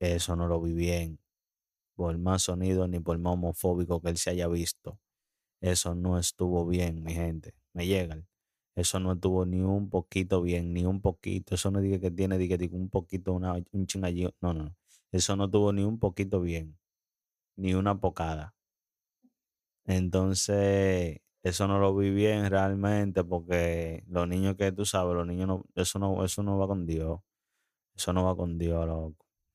Eso no lo vi bien. Por más sonido ni por más homofóbico que él se haya visto. Eso no estuvo bien, mi gente. Me llegan. Eso no estuvo ni un poquito bien, ni un poquito. Eso no diga que tiene diga, diga, un poquito, una, un chingallín. No, no, no. Eso no estuvo ni un poquito bien. Ni una pocada. Entonces, eso no lo vi bien realmente porque los niños que tú sabes, los niños no, eso no, eso no va con Dios. Eso no va con Dios, loco.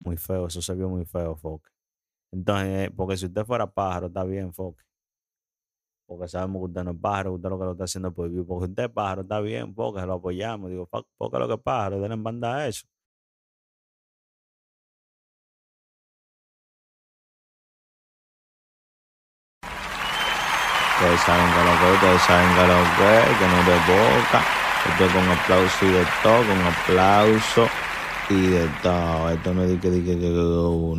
Muy feo. Eso se vio muy feo, Foque. Entonces, porque si usted fuera pájaro, está bien, Foque. Porque sabemos que usted no es pájaro, usted lo que lo está haciendo por vivir. Porque usted es pájaro, está bien, Foque, lo apoyamos. Digo, Fo- Foque lo que es pájaro, denle en banda a eso. Ustedes saben que lo que, ustedes saben que lo que, que no de boca. Esto con aplauso y de todo, con aplauso y de todo. Esto no es que, que, que, uno.